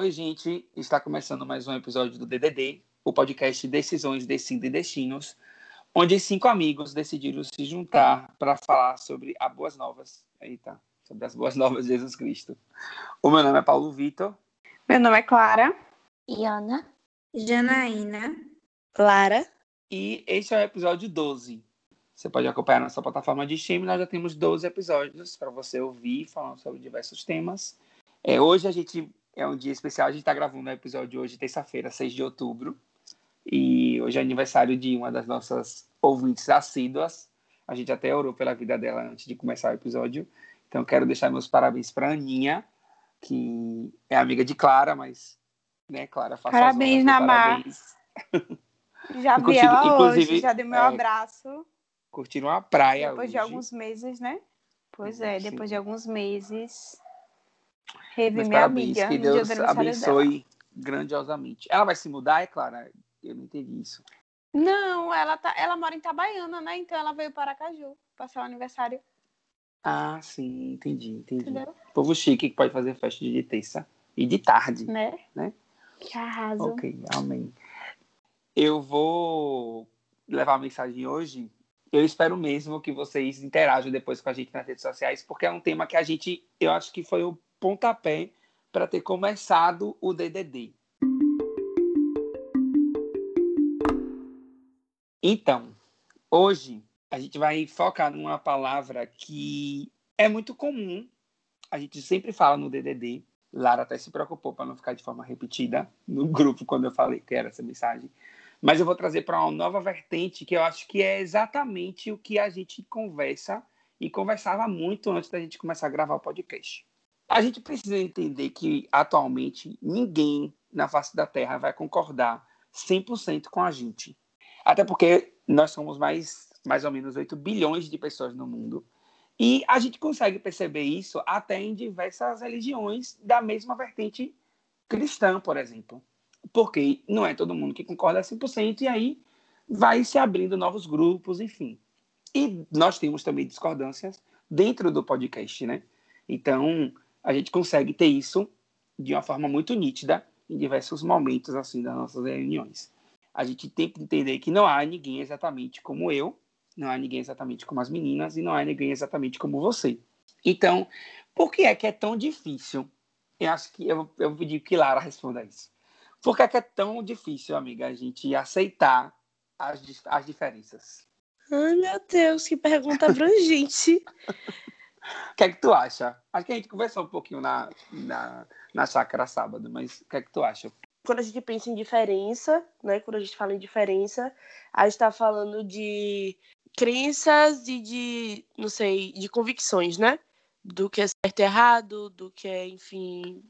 Oi, gente. Está começando mais um episódio do DDD, o podcast Decisões, Decida e Destinos, onde cinco amigos decidiram se juntar para falar sobre as boas novas. Eita, sobre as boas novas de Jesus Cristo. O meu nome é Paulo Vitor. Meu nome é Clara. Iana. Janaína. Lara. E este é o episódio 12. Você pode acompanhar nossa plataforma de streaming, nós já temos 12 episódios para você ouvir, falando sobre diversos temas. É, hoje a gente é um dia especial, a gente está gravando o episódio de hoje, terça-feira, 6 de outubro. E hoje é aniversário de uma das nossas ouvintes assíduas. A gente até orou pela vida dela antes de começar o episódio. Então quero deixar meus parabéns para a Aninha, que é amiga de Clara, mas, né, Clara, faça Parabéns, Namar. Já vi ela hoje, já dei meu é, abraço. Curtiram a praia Depois hoje. de alguns meses, né? Pois é, Sim. depois de alguns meses. Meus minha parabéns, amiga que Deus abençoe grandiosamente. Ela vai se mudar, é Clara? Eu não entendi isso. dela. Não, ela, tá, ela mora em Itabaiana, né? Então ela veio para Aracaju passar o aniversário, Ah, sim, entendi, entendi. entendeu? Povo chique que pode fazer festa de terça e de tarde. Né? Né? Que arraso. Ok, amém. Eu vou levar a mensagem hoje. Eu espero mesmo que vocês interajam depois com a gente nas redes sociais, porque é um tema que a gente, eu acho que foi o pontapé para ter começado o DDD. Então, hoje a gente vai focar numa palavra que é muito comum. A gente sempre fala no DDD, Lara até se preocupou para não ficar de forma repetida no grupo quando eu falei que era essa mensagem. Mas eu vou trazer para uma nova vertente que eu acho que é exatamente o que a gente conversa e conversava muito antes da gente começar a gravar o podcast. A gente precisa entender que atualmente ninguém na face da Terra vai concordar 100% com a gente. Até porque nós somos mais, mais ou menos 8 bilhões de pessoas no mundo. E a gente consegue perceber isso até em diversas religiões da mesma vertente cristã, por exemplo. Porque não é todo mundo que concorda 100%, e aí vai se abrindo novos grupos, enfim. E nós temos também discordâncias dentro do podcast, né? Então, a gente consegue ter isso de uma forma muito nítida em diversos momentos, assim, das nossas reuniões. A gente tem que entender que não há ninguém exatamente como eu, não há ninguém exatamente como as meninas e não há ninguém exatamente como você. Então, por que é que é tão difícil? Eu acho que eu, eu vou pedir que Lara responda isso. Por que é que é tão difícil, amiga, a gente aceitar as, as diferenças? Ai, meu Deus, que pergunta abrangente. O que é que tu acha? Acho que a gente conversou um pouquinho na, na, na chácara sábado, mas o que é que tu acha? Quando a gente pensa em diferença, né? Quando a gente fala em diferença, a gente tá falando de crenças e de, não sei, de convicções, né? Do que é certo e errado, do que é, enfim,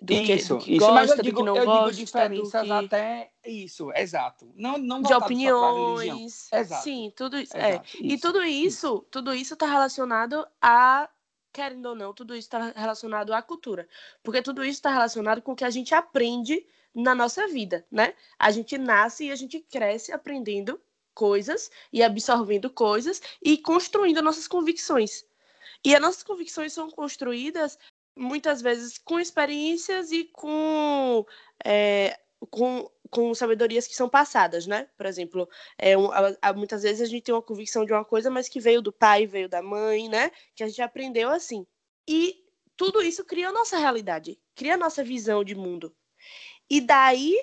do que, isso, do que isso, gosta, mas eu do digo, que não eu gosta, digo diferenças do que... até isso, exato. Não, não de opiniões. Exato. Sim, tudo isso. É. Exato, E isso, tudo isso, tudo isso está relacionado a, querendo ou não, tudo isso está relacionado à cultura. Porque tudo isso está relacionado com o que a gente aprende na nossa vida, né? A gente nasce e a gente cresce aprendendo coisas e absorvendo coisas e construindo nossas convicções. E as nossas convicções são construídas muitas vezes com experiências e com, é, com, com sabedorias que são passadas, né? Por exemplo, é, um, a- muitas vezes a gente tem uma convicção de uma coisa, mas que veio do pai, veio da mãe, né? Que a gente aprendeu assim. E tudo isso cria a nossa realidade, cria a nossa visão de mundo. E daí,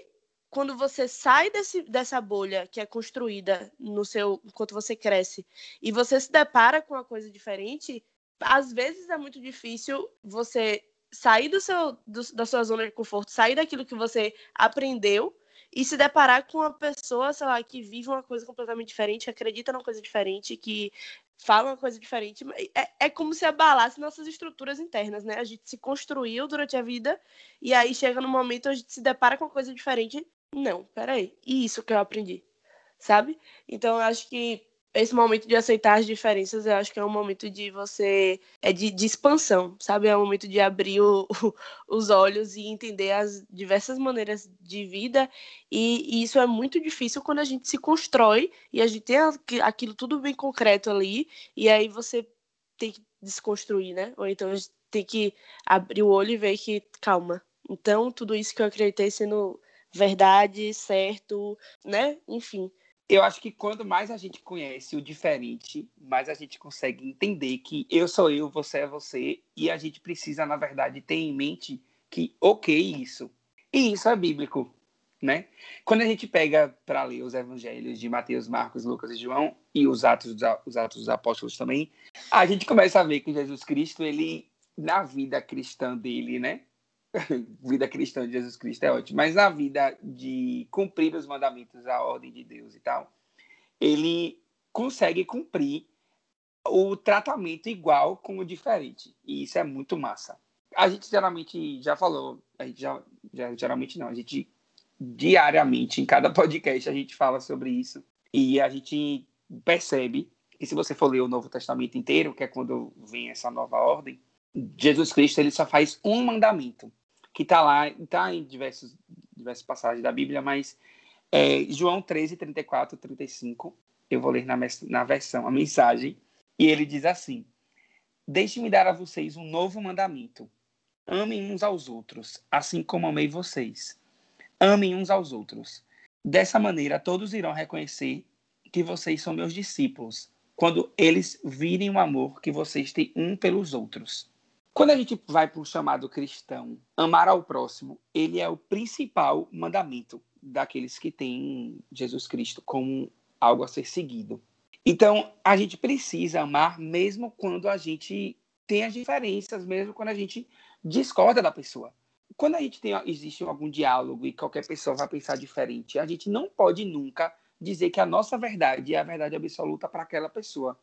quando você sai desse, dessa bolha que é construída no seu enquanto você cresce e você se depara com uma coisa diferente, às vezes é muito difícil você sair do seu, do- da sua zona de conforto, sair daquilo que você aprendeu e se deparar com uma pessoa, sei lá, que vive uma coisa completamente diferente, que acredita numa coisa diferente, que fala uma coisa diferente. É, é como se abalasse nossas estruturas internas, né? A gente se construiu durante a vida e aí chega no momento a gente se depara com uma coisa diferente. Não, peraí. E isso que eu aprendi, sabe? Então eu acho que esse momento de aceitar as diferenças, eu acho que é um momento de você. É de, de expansão, sabe? É um momento de abrir o- os olhos e entender as diversas maneiras de vida. E, e isso é muito difícil quando a gente se constrói e a gente tem aqu- aquilo tudo bem concreto ali. E aí você tem que desconstruir, né? Ou então a gente tem que abrir o olho e ver que, calma, Então, tudo isso que eu acreditei sendo verdade, certo, né? Enfim. Eu acho que quanto mais a gente conhece o diferente, mais a gente consegue entender que eu sou eu, você é você, e a gente precisa, na verdade, ter em mente que, ok, isso. E isso é bíblico, né? Quando a gente pega para ler os evangelhos de Mateus, Marcos, Lucas e João, e os atos, os atos dos apóstolos também, a gente começa a ver que Jesus Cristo, ele, na vida cristã dele, né? vida cristã de Jesus Cristo é ótimo, mas na vida de cumprir os mandamentos, a ordem de Deus e tal, ele consegue cumprir o tratamento igual com o diferente. E isso é muito massa. A gente geralmente já falou, a gente já, já geralmente não, a gente diariamente, em cada podcast, a gente fala sobre isso. E a gente percebe que se você for ler o Novo Testamento inteiro, que é quando vem essa nova ordem, Jesus Cristo ele só faz um mandamento que está lá, está em diversos, diversas passagens da Bíblia, mas é, João 13, 34, 35, eu vou ler na, na versão, a mensagem, e ele diz assim: Deixe-me dar a vocês um novo mandamento. Amem uns aos outros, assim como amei vocês. Amem uns aos outros. Dessa maneira, todos irão reconhecer que vocês são meus discípulos, quando eles virem o amor que vocês têm um pelos outros. Quando a gente vai para o chamado cristão, amar ao próximo, ele é o principal mandamento daqueles que têm Jesus Cristo como algo a ser seguido. Então, a gente precisa amar mesmo quando a gente tem as diferenças, mesmo quando a gente discorda da pessoa. Quando a gente tem existe algum diálogo e qualquer pessoa vai pensar diferente, a gente não pode nunca dizer que a nossa verdade é a verdade absoluta para aquela pessoa.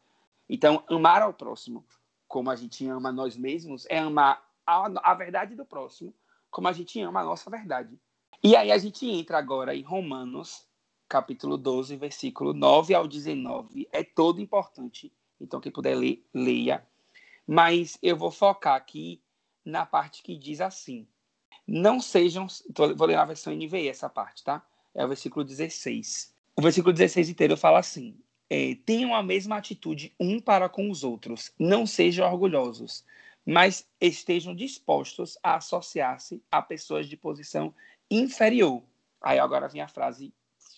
Então, amar ao próximo como a gente ama nós mesmos, é amar a, a verdade do próximo, como a gente ama a nossa verdade. E aí a gente entra agora em Romanos, capítulo 12, versículo 9 ao 19. É todo importante. Então, quem puder ler, leia. Mas eu vou focar aqui na parte que diz assim: Não sejam. Vou ler na versão NVI essa parte, tá? É o versículo 16. O versículo 16 inteiro fala assim: é, tenham a mesma atitude um para com os outros. Não sejam orgulhosos, mas estejam dispostos a associar-se a pessoas de posição inferior. Aí agora vem a frase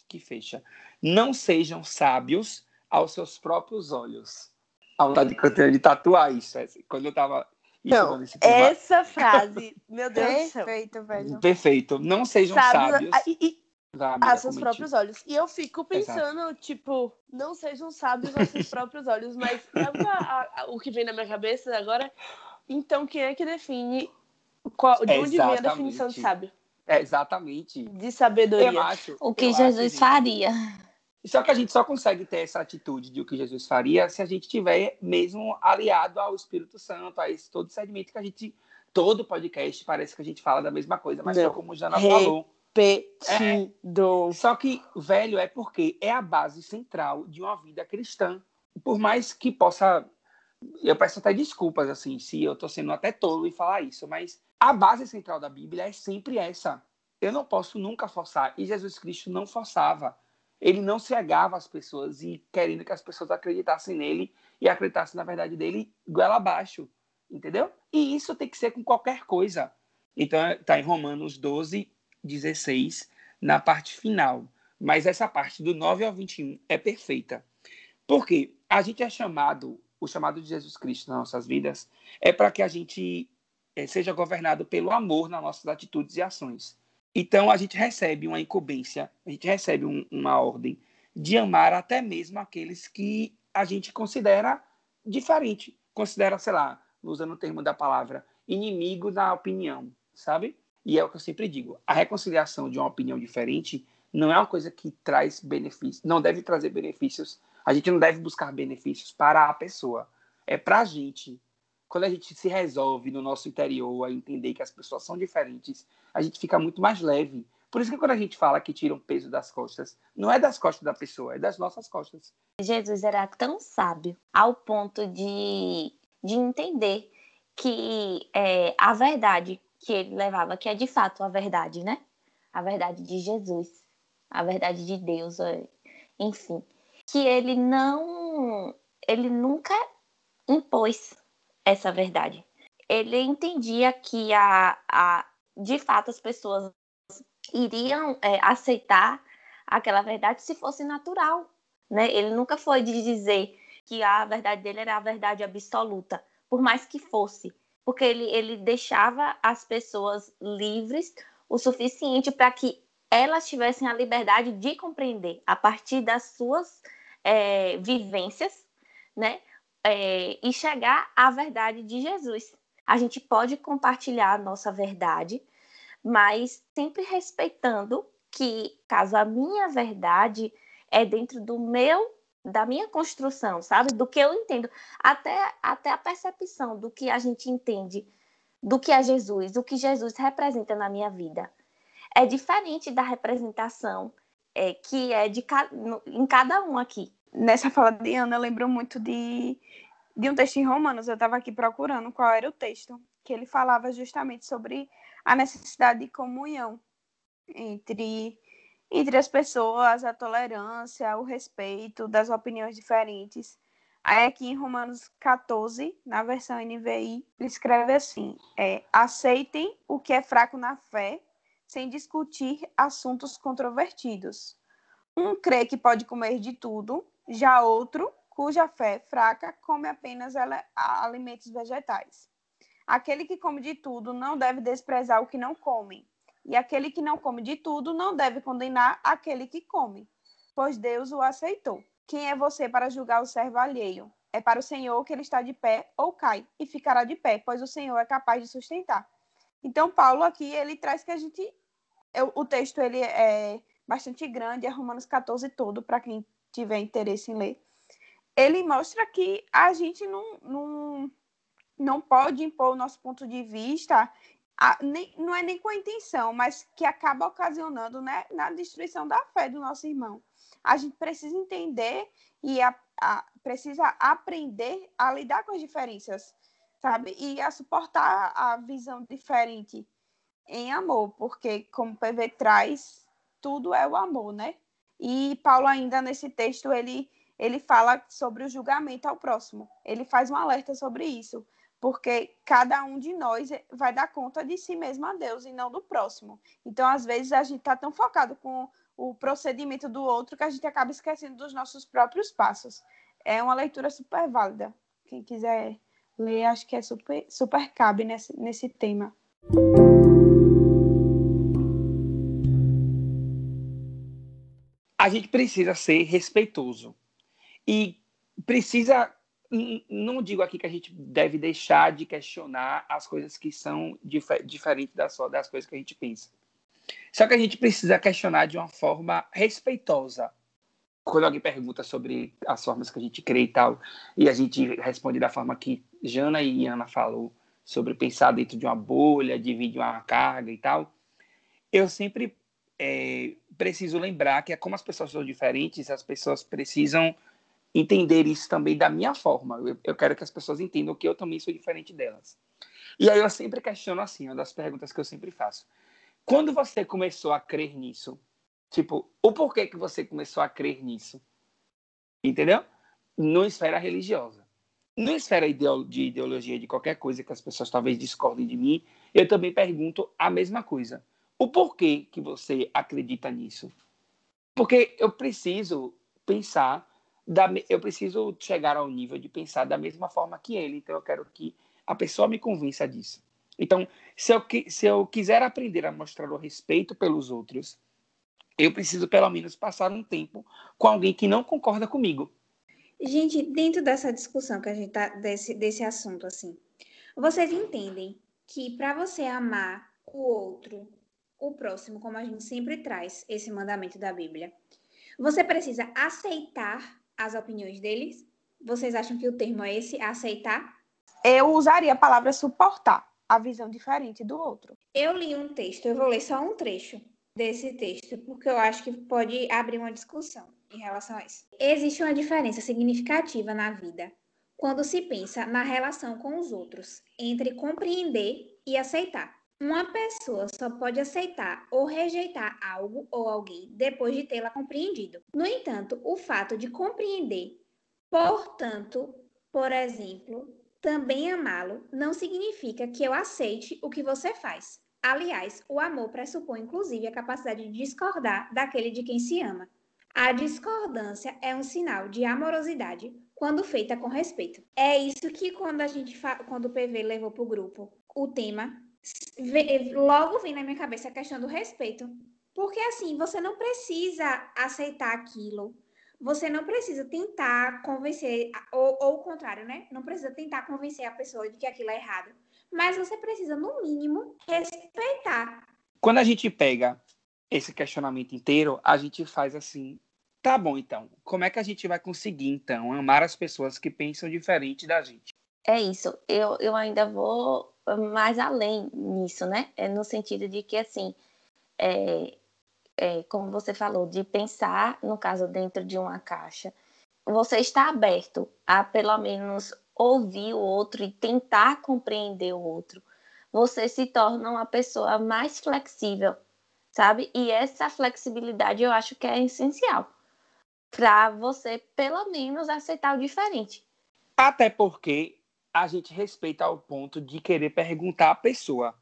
que fecha. Não sejam sábios aos seus próprios olhos. A vontade que eu tenho de tatuar isso. Quando eu estava não, essa frase, meu Deus do céu. Perfeito, velho. Perfeito. Não sejam sábios. E, e, a seus próprios olhos. E eu fico pensando, Exato. tipo, não sejam sábios aos seus próprios olhos, mas a, a, o que vem na minha cabeça agora, então quem é que define qual, de onde vem a definição de sábio? É exatamente. De sabedoria. Acho, o que Jesus acho, faria. Só que a gente só consegue ter essa atitude de o que Jesus faria se a gente tiver mesmo aliado ao Espírito Santo, a esse todo segmento que a gente, todo podcast parece que a gente fala da mesma coisa, mas não. como o Jana falou repetido. É, só que, velho, é porque é a base central de uma vida cristã. Por mais que possa. Eu peço até desculpas, assim, se eu estou sendo até tolo em falar isso, mas a base central da Bíblia é sempre essa. Eu não posso nunca forçar. E Jesus Cristo não forçava. Ele não cegava as pessoas e querendo que as pessoas acreditassem nele e acreditassem na verdade dele goela abaixo. Entendeu? E isso tem que ser com qualquer coisa. Então, está em Romanos 12, 16 na parte final. Mas essa parte do 9 ao 21 é perfeita. Porque a gente é chamado, o chamado de Jesus Cristo nas nossas vidas é para que a gente é, seja governado pelo amor nas nossas atitudes e ações. Então a gente recebe uma incumbência, a gente recebe um, uma ordem de amar até mesmo aqueles que a gente considera diferente, considera, sei lá, usando o termo da palavra, inimigo na opinião, sabe? E é o que eu sempre digo: a reconciliação de uma opinião diferente não é uma coisa que traz benefícios, não deve trazer benefícios. A gente não deve buscar benefícios para a pessoa. É para a gente. Quando a gente se resolve no nosso interior a entender que as pessoas são diferentes, a gente fica muito mais leve. Por isso que quando a gente fala que tira um peso das costas, não é das costas da pessoa, é das nossas costas. Jesus era tão sábio ao ponto de, de entender que é, a verdade que ele levava, que é de fato a verdade, né? A verdade de Jesus, a verdade de Deus, é, enfim. Que ele não. Ele nunca impôs essa verdade. Ele entendia que a, a, de fato as pessoas iriam é, aceitar aquela verdade se fosse natural, né? Ele nunca foi de dizer que a verdade dele era a verdade absoluta, por mais que fosse, porque ele, ele deixava as pessoas livres o suficiente para que elas tivessem a liberdade de compreender a partir das suas é, vivências, né? É, e chegar à verdade de Jesus. A gente pode compartilhar a nossa verdade, mas sempre respeitando que, caso a minha verdade é dentro do meu da minha construção, sabe? Do que eu entendo, até até a percepção do que a gente entende do que é Jesus, o que Jesus representa na minha vida. É diferente da representação é, que é de em cada um aqui. Nessa fala de Ana, lembro muito de, de um texto em Romanos. Eu estava aqui procurando qual era o texto, que ele falava justamente sobre a necessidade de comunhão entre entre as pessoas, a tolerância, o respeito das opiniões diferentes. Aí aqui em Romanos 14, na versão NVI, ele escreve assim: é, aceitem o que é fraco na fé, sem discutir assuntos controvertidos. Um crê que pode comer de tudo, já outro, cuja fé é fraca, come apenas alimentos vegetais. Aquele que come de tudo não deve desprezar o que não come e aquele que não come de tudo não deve condenar aquele que come, pois Deus o aceitou. Quem é você para julgar o servo alheio? É para o Senhor que ele está de pé ou cai, e ficará de pé, pois o Senhor é capaz de sustentar. Então, Paulo aqui, ele traz que a gente. O texto ele é bastante grande, é Romanos 14 todo, para quem tiver interesse em ler. Ele mostra que a gente não, não, não pode impor o nosso ponto de vista a, nem, não é nem com a intenção, mas que acaba ocasionando né, na destruição da fé do nosso irmão. A gente precisa entender e a, a, precisa aprender a lidar com as diferenças, sabe? E a suportar a visão diferente em amor, porque, como o PV traz, tudo é o amor, né? E Paulo, ainda nesse texto, ele, ele fala sobre o julgamento ao próximo. Ele faz um alerta sobre isso porque cada um de nós vai dar conta de si mesmo a Deus e não do próximo. Então, às vezes, a gente está tão focado com o procedimento do outro que a gente acaba esquecendo dos nossos próprios passos. É uma leitura super válida. Quem quiser ler, acho que é super, super cabe nesse, nesse tema. A gente precisa ser respeitoso e precisa não digo aqui que a gente deve deixar de questionar as coisas que são dif diferentes das, das coisas que a gente pensa. Só que a gente precisa questionar de uma forma respeitosa. Quando alguém pergunta sobre as formas que a gente crê e tal, e a gente responde da forma que Jana e Ana falou, sobre pensar dentro de uma bolha, dividir uma carga e tal, eu sempre é, preciso lembrar que é como as pessoas são diferentes, as pessoas precisam entender isso também da minha forma. Eu, eu, quero que as pessoas entendam que eu também sou diferente delas. E aí eu sempre questiono assim, uma das perguntas que eu sempre faço. Quando você começou a crer nisso? Tipo, o porquê que você começou a crer nisso? Entendeu? No esfera religiosa. No esfera de ideologia de qualquer coisa que as pessoas talvez discordem de mim, eu também pergunto a mesma coisa. O porquê que você acredita nisso? Porque eu preciso pensar da, eu preciso chegar ao nível de pensar da mesma forma que ele. Então, eu quero que a pessoa me convença disso. Então, se eu, se eu quiser aprender a mostrar o respeito pelos outros, eu preciso pelo menos passar um tempo com alguém que não concorda comigo. Gente, dentro dessa discussão que a gente tá desse, desse assunto assim, vocês entendem que para você amar o outro, o próximo, como a gente sempre traz esse mandamento da Bíblia, você precisa aceitar as opiniões deles? Vocês acham que o termo é esse, aceitar? Eu usaria a palavra suportar a visão diferente do outro. Eu li um texto, eu vou ler só um trecho desse texto, porque eu acho que pode abrir uma discussão em relação a isso. Existe uma diferença significativa na vida quando se pensa na relação com os outros, entre compreender e aceitar. Uma pessoa só pode aceitar ou rejeitar algo ou alguém depois de tê-la compreendido. No entanto, o fato de compreender, portanto, por exemplo, também amá-lo, não significa que eu aceite o que você faz. Aliás, o amor pressupõe inclusive a capacidade de discordar daquele de quem se ama. A discordância é um sinal de amorosidade quando feita com respeito. É isso que quando a gente quando o PV levou para o grupo o tema, logo vem na minha cabeça a questão do respeito. Porque assim, você não precisa aceitar aquilo. Você não precisa tentar convencer, ou, ou o contrário, né? Não precisa tentar convencer a pessoa de que aquilo é errado. Mas você precisa, no mínimo, respeitar. Quando a gente pega esse questionamento inteiro, a gente faz assim: tá bom, então, como é que a gente vai conseguir, então, amar as pessoas que pensam diferente da gente? É isso. Eu, eu ainda vou mais além nisso, né? É no sentido de que, assim, é, é, como você falou, de pensar, no caso, dentro de uma caixa, você está aberto a, pelo menos, ouvir o outro e tentar compreender o outro. Você se torna uma pessoa mais flexível, sabe? E essa flexibilidade eu acho que é essencial para você, pelo menos, aceitar o diferente. Até porque a gente respeita ao ponto de querer perguntar à pessoa,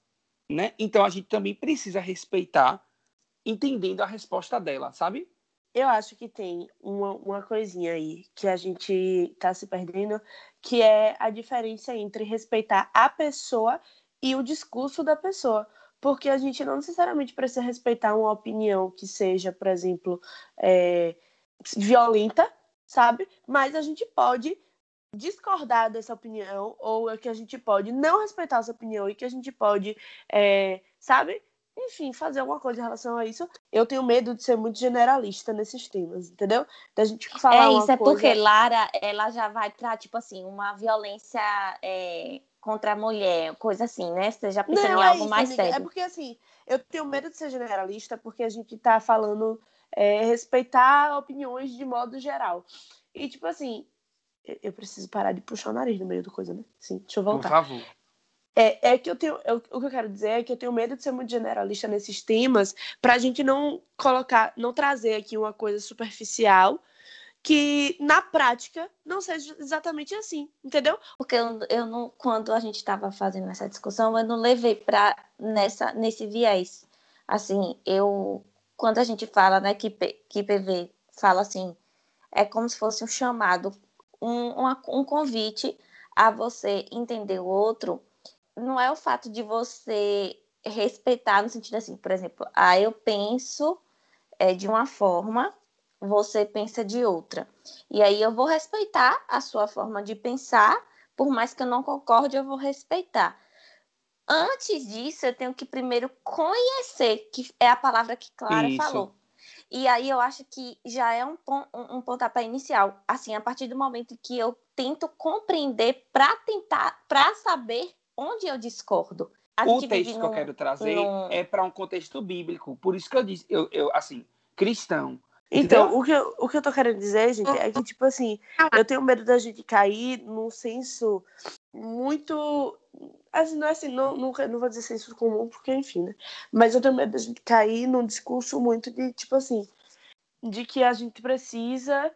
né? Então a gente também precisa respeitar entendendo a resposta dela, sabe? Eu acho que tem uma, uma coisinha aí que a gente está se perdendo, que é a diferença entre respeitar a pessoa e o discurso da pessoa. Porque a gente não necessariamente precisa respeitar uma opinião que seja, por exemplo, é, violenta, sabe? Mas a gente pode discordar dessa opinião, ou é que a gente pode não respeitar essa opinião e que a gente pode, é, sabe? Enfim, fazer alguma coisa em relação a isso. Eu tenho medo de ser muito generalista nesses temas, entendeu? Da gente falar. É isso, é coisa... porque Lara, ela já vai pra, tipo assim, uma violência é, contra a mulher, coisa assim, né? Você já pensa não, em é algo isso, mais amiga. sério. É porque, assim, eu tenho medo de ser generalista porque a gente tá falando é, respeitar opiniões de modo geral. E, tipo assim, eu preciso parar de puxar o nariz no meio da coisa, né? Sim, deixa eu voltar. Por favor. É, é que eu tenho. Eu, o que eu quero dizer é que eu tenho medo de ser muito generalista nesses temas, para a gente não colocar, não trazer aqui uma coisa superficial que na prática não seja exatamente assim, entendeu? Porque eu, eu não, quando a gente estava fazendo essa discussão, eu não levei para nessa nesse viés. Assim, eu quando a gente fala, né, que, que PV fala assim, é como se fosse um chamado, um, uma, um convite a você entender o outro, não é o fato de você respeitar no sentido assim, por exemplo, ah, eu penso é, de uma forma, você pensa de outra. E aí eu vou respeitar a sua forma de pensar, por mais que eu não concorde, eu vou respeitar. Antes disso, eu tenho que primeiro conhecer, que é a palavra que Clara Isso. falou. E aí eu acho que já é um, pon um pontapé inicial. Assim, a partir do momento que eu tento compreender para tentar, para saber onde eu discordo. A O texto vive que eu num- quero trazer num- é para um contexto bíblico. Por isso que eu disse, eu, eu assim, cristão. Então, Entendeu? o que, eu, o que eu tô querendo dizer, gente, é que, tipo assim, eu tenho medo da gente cair num senso muito. Assim, não é assim, não, não, não vou dizer senso comum, porque, enfim, né? Mas eu tenho medo da gente cair num discurso muito de, tipo assim, de que a gente precisa.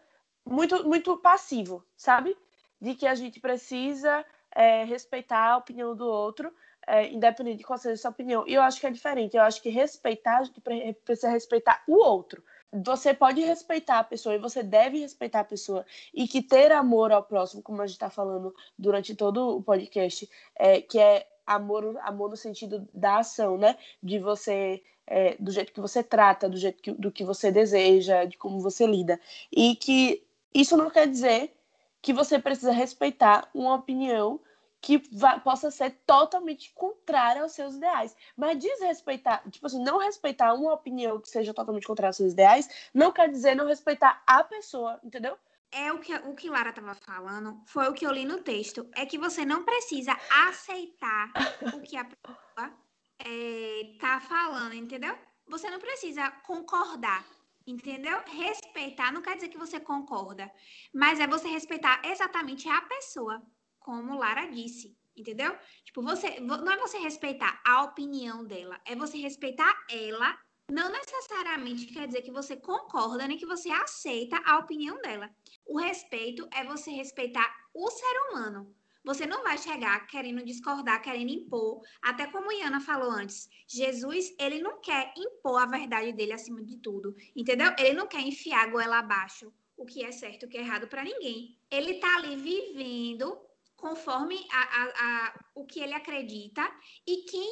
Muito, muito passivo, sabe? De que a gente precisa é, respeitar a opinião do outro, é, independente de qual seja a sua opinião. E eu acho que é diferente. Eu acho que respeitar, a gente pre- precisa respeitar o outro. Você pode respeitar a pessoa e você deve respeitar a pessoa. E que ter amor ao próximo, como a gente está falando durante todo o podcast, é, que é amor, amor no sentido da ação, né? De você, é, do jeito que você trata, do jeito que, do que você deseja, de como você lida. E que isso não quer dizer que você precisa respeitar uma opinião que va- possa ser totalmente contrária aos seus ideais. Mas desrespeitar, tipo assim, não respeitar uma opinião que seja totalmente contrária aos seus ideais, não quer dizer não respeitar a pessoa, entendeu? É o que, o que Lara estava falando, foi o que eu li no texto. É que você não precisa aceitar o que a pessoa está falando, entendeu? Você não precisa concordar, entendeu? Respeitar não quer dizer que você concorda, mas é você respeitar exatamente a pessoa, como Lara disse, entendeu? Tipo, você vo- não é você respeitar a opinião dela, é você respeitar ela. Não necessariamente quer dizer que você concorda nem que você aceita a opinião dela. O respeito é você respeitar o ser humano. Você não vai chegar querendo discordar, querendo impor. Até como Iana falou antes, Jesus, ele não quer impor a verdade dele acima de tudo, entendeu? Ele não quer enfiar a goela abaixo o que é certo o que é errado para ninguém. Ele está ali vivendo conforme a, a, a, o que ele acredita e quem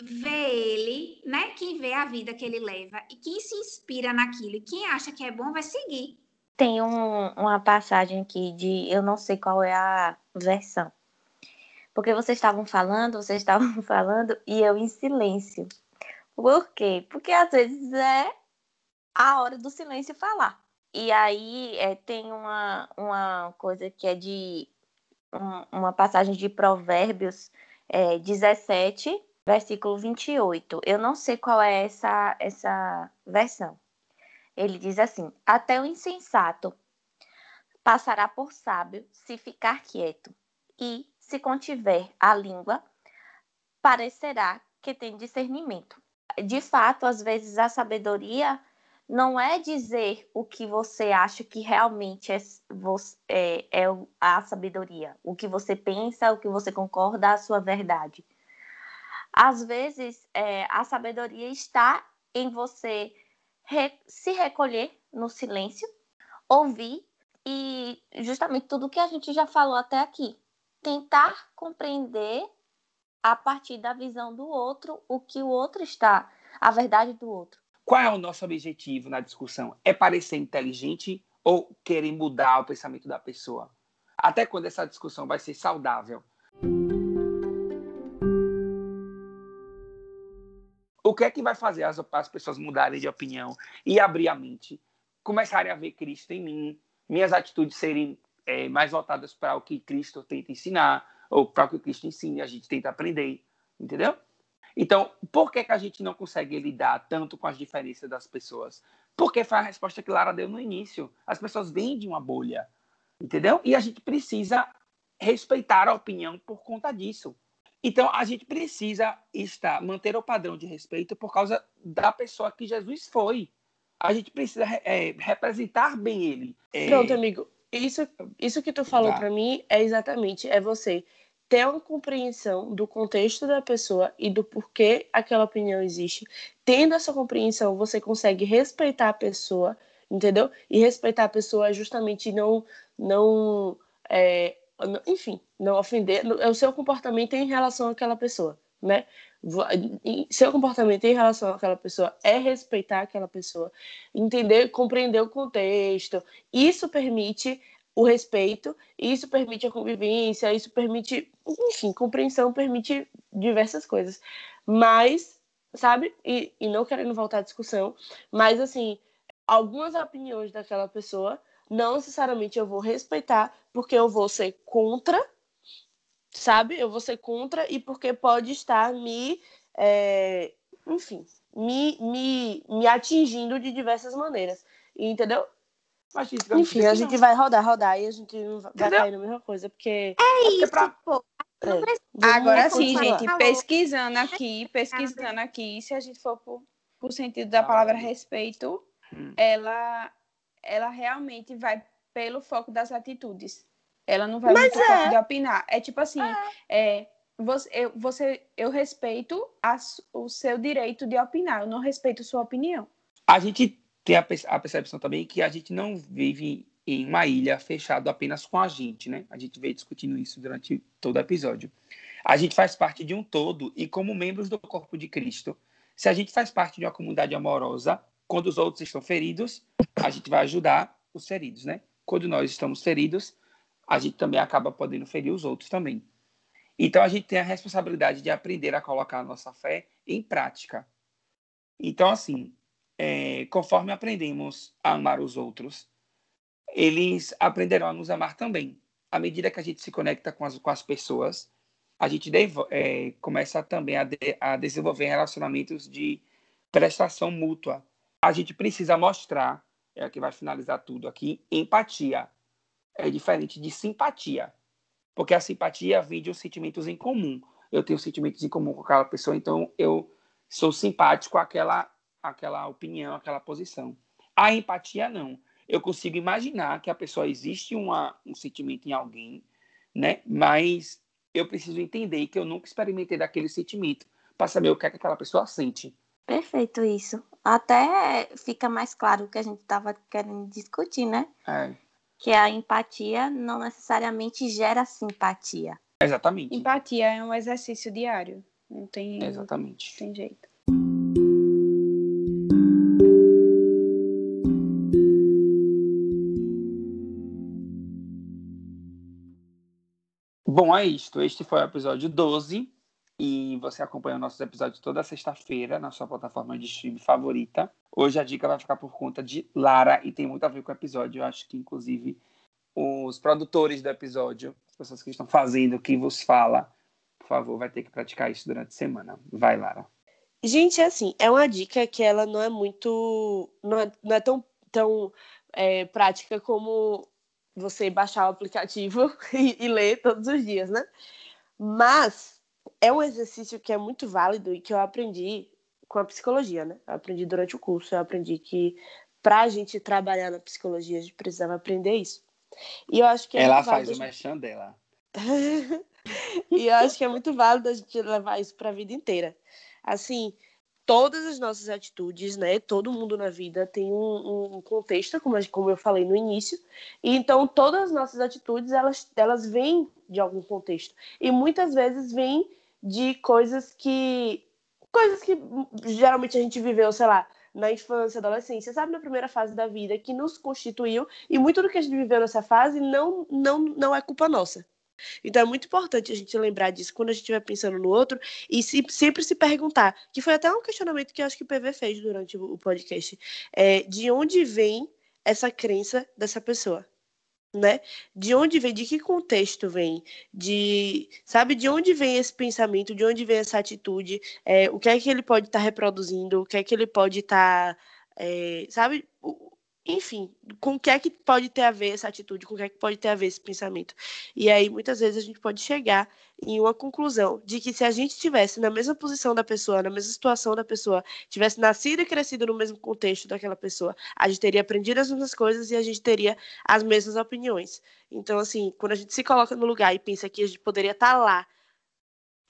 vê ele, né? Quem vê a vida que ele leva e quem se inspira naquilo e quem acha que é bom vai seguir. Tem um, uma passagem aqui de eu não sei qual é a versão. Porque vocês estavam falando, vocês estavam falando e eu em silêncio. Por quê? Porque às vezes é a hora do silêncio falar. E aí é, tem uma, uma coisa que é de um, uma passagem de Provérbios é, 17, versículo 28. Eu não sei qual é essa, essa versão. Ele diz assim: Até o insensato passará por sábio se ficar quieto, e se contiver a língua, parecerá que tem discernimento. De fato, às vezes a sabedoria não é dizer o que você acha que realmente é, é, é, a sabedoria, o que você pensa, o que você concorda, a sua verdade. Às vezes, é, a sabedoria está em você re, se recolher no silêncio, ouvir e justamente tudo que a gente já falou até aqui. Tentar compreender a partir da visão do outro o que o outro está, a verdade do outro. Qual é o nosso objetivo na discussão? É parecer inteligente ou querer mudar o pensamento da pessoa? Até quando essa discussão vai ser saudável? O que é que vai fazer as, as pessoas mudarem de opinião e abrir a mente? Começarem a ver Cristo em mim, minhas atitudes serem é, mais voltadas para o que Cristo tenta ensinar, ou para o que Cristo ensina e a gente tenta aprender, entendeu? Então, por que, que a gente não consegue lidar tanto com as diferenças das pessoas? Porque foi a resposta que Lara deu no início. As pessoas vêm de uma bolha, entendeu? E a gente precisa respeitar a opinião por conta disso. Então, a gente precisa estar, manter o padrão de respeito por causa da pessoa que Jesus foi. A gente precisa é, representar bem ele. É... Pronto, amigo. Isso, isso que tu falou para mim é exatamente, é você ter uma compreensão do contexto da pessoa e do porquê aquela opinião existe. Tendo essa compreensão, você consegue respeitar a pessoa, entendeu? E respeitar a pessoa é justamente não, não, é, enfim, não ofender. É o seu comportamento em relação àquela pessoa, né? Seu comportamento em relação àquela pessoa é respeitar aquela pessoa, entender, compreender o contexto. Isso permite o respeito, isso permite a convivência, isso permite, enfim, compreensão permite diversas coisas. Mas, sabe, e, e não querendo voltar à discussão, mas assim, algumas opiniões daquela pessoa, não necessariamente eu vou respeitar, porque eu vou ser contra, sabe? Eu vou ser contra e porque pode estar me, é, enfim, me, me, me atingindo de diversas maneiras. Entendeu? Enfim, a gente não. vai rodar, rodar e a gente vai Entendeu? cair na mesma coisa, porque. É, é isso, pra... pô. É. Agora sim, gente, pesquisando aqui, pesquisando aqui, se a gente for por, por sentido da palavra respeito, hum. ela, ela realmente vai pelo foco das atitudes. Ela não vai pelo é. foco de opinar. É tipo assim, é. é você, eu, você, eu respeito a, o seu direito de opinar, eu não respeito sua opinião. A gente tem a, a percepção também que a gente não vive em uma ilha fechado apenas com a gente, né? A gente veio discutindo isso durante todo o episódio. A gente faz parte de um todo e como membros do corpo de Cristo, se a gente faz parte de uma comunidade amorosa, quando os outros estão feridos, a gente vai ajudar os feridos, né? Quando nós estamos feridos, a gente também acaba podendo ferir os outros também. Então a gente tem a responsabilidade de aprender a colocar a nossa fé em prática. Então assim, é, conforme aprendemos a amar os outros, eles aprenderão a nos amar também. À medida que a gente se conecta com as, com as pessoas, a gente deve, é, começa também a, de, a desenvolver relacionamentos de prestação mútua. A gente precisa mostrar, é o que vai finalizar tudo aqui, empatia. É diferente de simpatia. Porque a simpatia vem de os sentimentos em comum. Eu tenho sentimentos em comum com aquela pessoa, então eu sou simpático àquela aquela opinião, aquela posição. A empatia não. Eu consigo imaginar que a pessoa existe uma, um sentimento em alguém, né? Mas eu preciso entender que eu nunca experimentei daquele sentimento para saber o que é que aquela pessoa sente. Perfeito isso. Até fica mais claro o que a gente estava querendo discutir, né? É, Que a empatia não necessariamente gera simpatia. exatamente. Empatia é um exercício diário. Não tem, não Exatamente. tem jeito. Bom, é isto. Este foi o episódio 12. E você acompanha nossos episódios toda sexta-feira na sua plataforma de streaming favorita. Hoje a dica vai ficar por conta de Lara e tem muito a ver com o episódio. Eu acho que, inclusive, os produtores do episódio, as pessoas que estão fazendo, quem vos fala, por favor, vai ter que praticar isso durante a semana. Vai, Lara. Gente, assim, é uma dica que ela não é muito. não é, não é tão, tão é, prática como você baixar o aplicativo e, e ler todos os dias, né? Mas é um exercício que é muito válido e que eu aprendi com a psicologia, né? Eu aprendi durante o curso, eu aprendi que para a gente trabalhar na psicologia, a gente precisava aprender isso. E eu acho que é Ela faz o mechan dela. e eu acho que é muito válido a gente levar isso para a vida inteira. Assim, todas as nossas atitudes, né? Todo mundo na vida tem um, um contexto, como, como eu falei no início. E então todas as nossas atitudes, elas, elas vêm de algum contexto. E muitas vezes vêm de coisas que... Coisas que geralmente a gente viveu, sei lá, na infância, adolescência, sabe, na primeira fase da vida, que nos constituiu. E muito do que a gente viveu nessa fase não, não, não é culpa nossa. Então é muito importante a gente lembrar disso quando a gente estiver pensando no outro e se- sempre se perguntar, que foi até um questionamento que eu acho que o PV fez durante o podcast, é, de onde vem essa crença dessa pessoa, né? De onde vem, de que contexto vem, de, sabe, de onde vem esse pensamento, de onde vem essa atitude, é, o que é que ele pode estar reproduzindo, o que é que ele pode estar, é, sabe, enfim, com o que é que pode ter a ver essa atitude, com o que é que pode ter a ver esse pensamento. E aí, muitas vezes, a gente pode chegar em uma conclusão de que se a gente estivesse na mesma posição da pessoa, na mesma situação da pessoa, tivesse nascido e crescido no mesmo contexto daquela pessoa, a gente teria aprendido as mesmas coisas e a gente teria as mesmas opiniões. Então, assim, quando a gente se coloca no lugar e pensa que a gente poderia estar lá,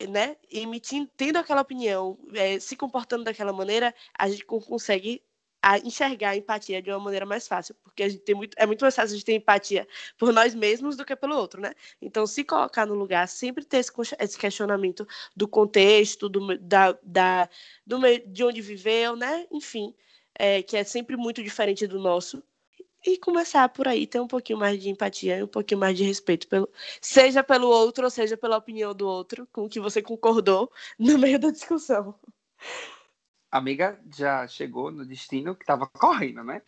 né, emitindo, tendo aquela opinião, eh, se comportando daquela maneira, a gente con- consegue a enxergar a empatia de uma maneira mais fácil, porque a gente tem muito, é muito mais fácil a gente ter empatia por nós mesmos do que pelo outro, né? Então, se colocar no lugar, sempre ter esse, esse questionamento do contexto, do, da, da, do meio, de onde viveu, né? Enfim, é, que é sempre muito diferente do nosso. E começar por aí, ter um pouquinho mais de empatia e um pouquinho mais de respeito, pelo, seja pelo outro, ou seja pela opinião do outro, com o que você concordou no meio da discussão. A amiga já chegou no destino que tava correndo, né?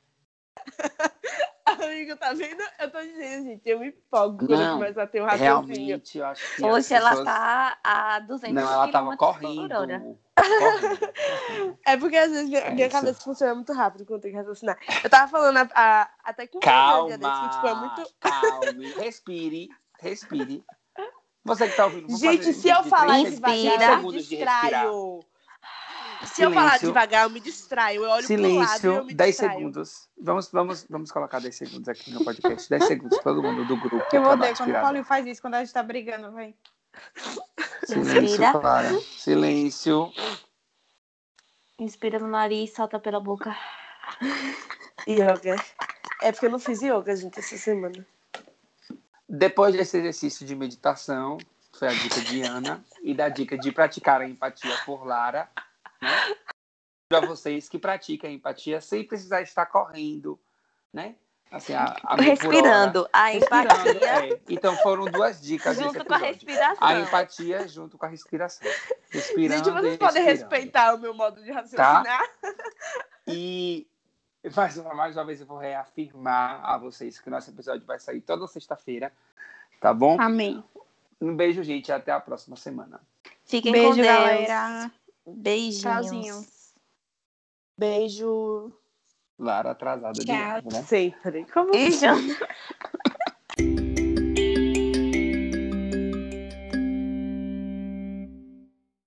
Amigo, tá vendo? Eu tô dizendo, gente, eu me empolgo quando eu Não, começo a ter um raciocínio. Realmente, eu acho que. Hoje ela pessoas- tá a 200 Não, ela tava correndo. correndo. É porque às vezes minha, É minha isso. cabeça funciona muito rápido quando tem que raciocinar. Eu tava falando a- a- até com um dia desse, Calma, que, tipo, é muito. calme, respire, respire. Você que tá ouvindo, Gente, se eu falar Respira. eu segundos de respirar. distraio. Se eu falar Silêncio. devagar, eu me distraio. Eu olho pro lado e eu Silêncio, me 10 distraio. segundos. Vamos, vamos, vamos colocar 10 segundos aqui no podcast. 10 segundos, todo mundo do grupo. Eu odeio quando o. Paulinho faz isso, quando a gente tá brigando, velho. Silêncio, Inspira. Clara. Silêncio. Inspira no nariz, solta pela boca. Yoga. É porque eu não fiz yoga, gente, essa semana. Depois desse exercício de meditação, foi a dica de Ana, e da dica de praticar a empatia por Lara, né? Para vocês que praticam a empatia sem precisar estar correndo, né? Assim, a, a hora. Respirando. A Respirando, empatia é. Então foram duas dicas junto com a respiração. A empatia junto com a respiração. Respirando gente, vocês podem respeitar o meu modo de raciocinar. E mais uma, mais uma vez eu vou reafirmar a vocês que o nosso episódio vai sair toda sexta-feira, tá bom? Amém. Um beijo, gente, e até a próxima semana. Fiquem Beijo, com Deus. galera. Beijinhos. Tchauzinho. Beijo Lara atrasada de Tchau. novo, né? sempre. Como Beijo.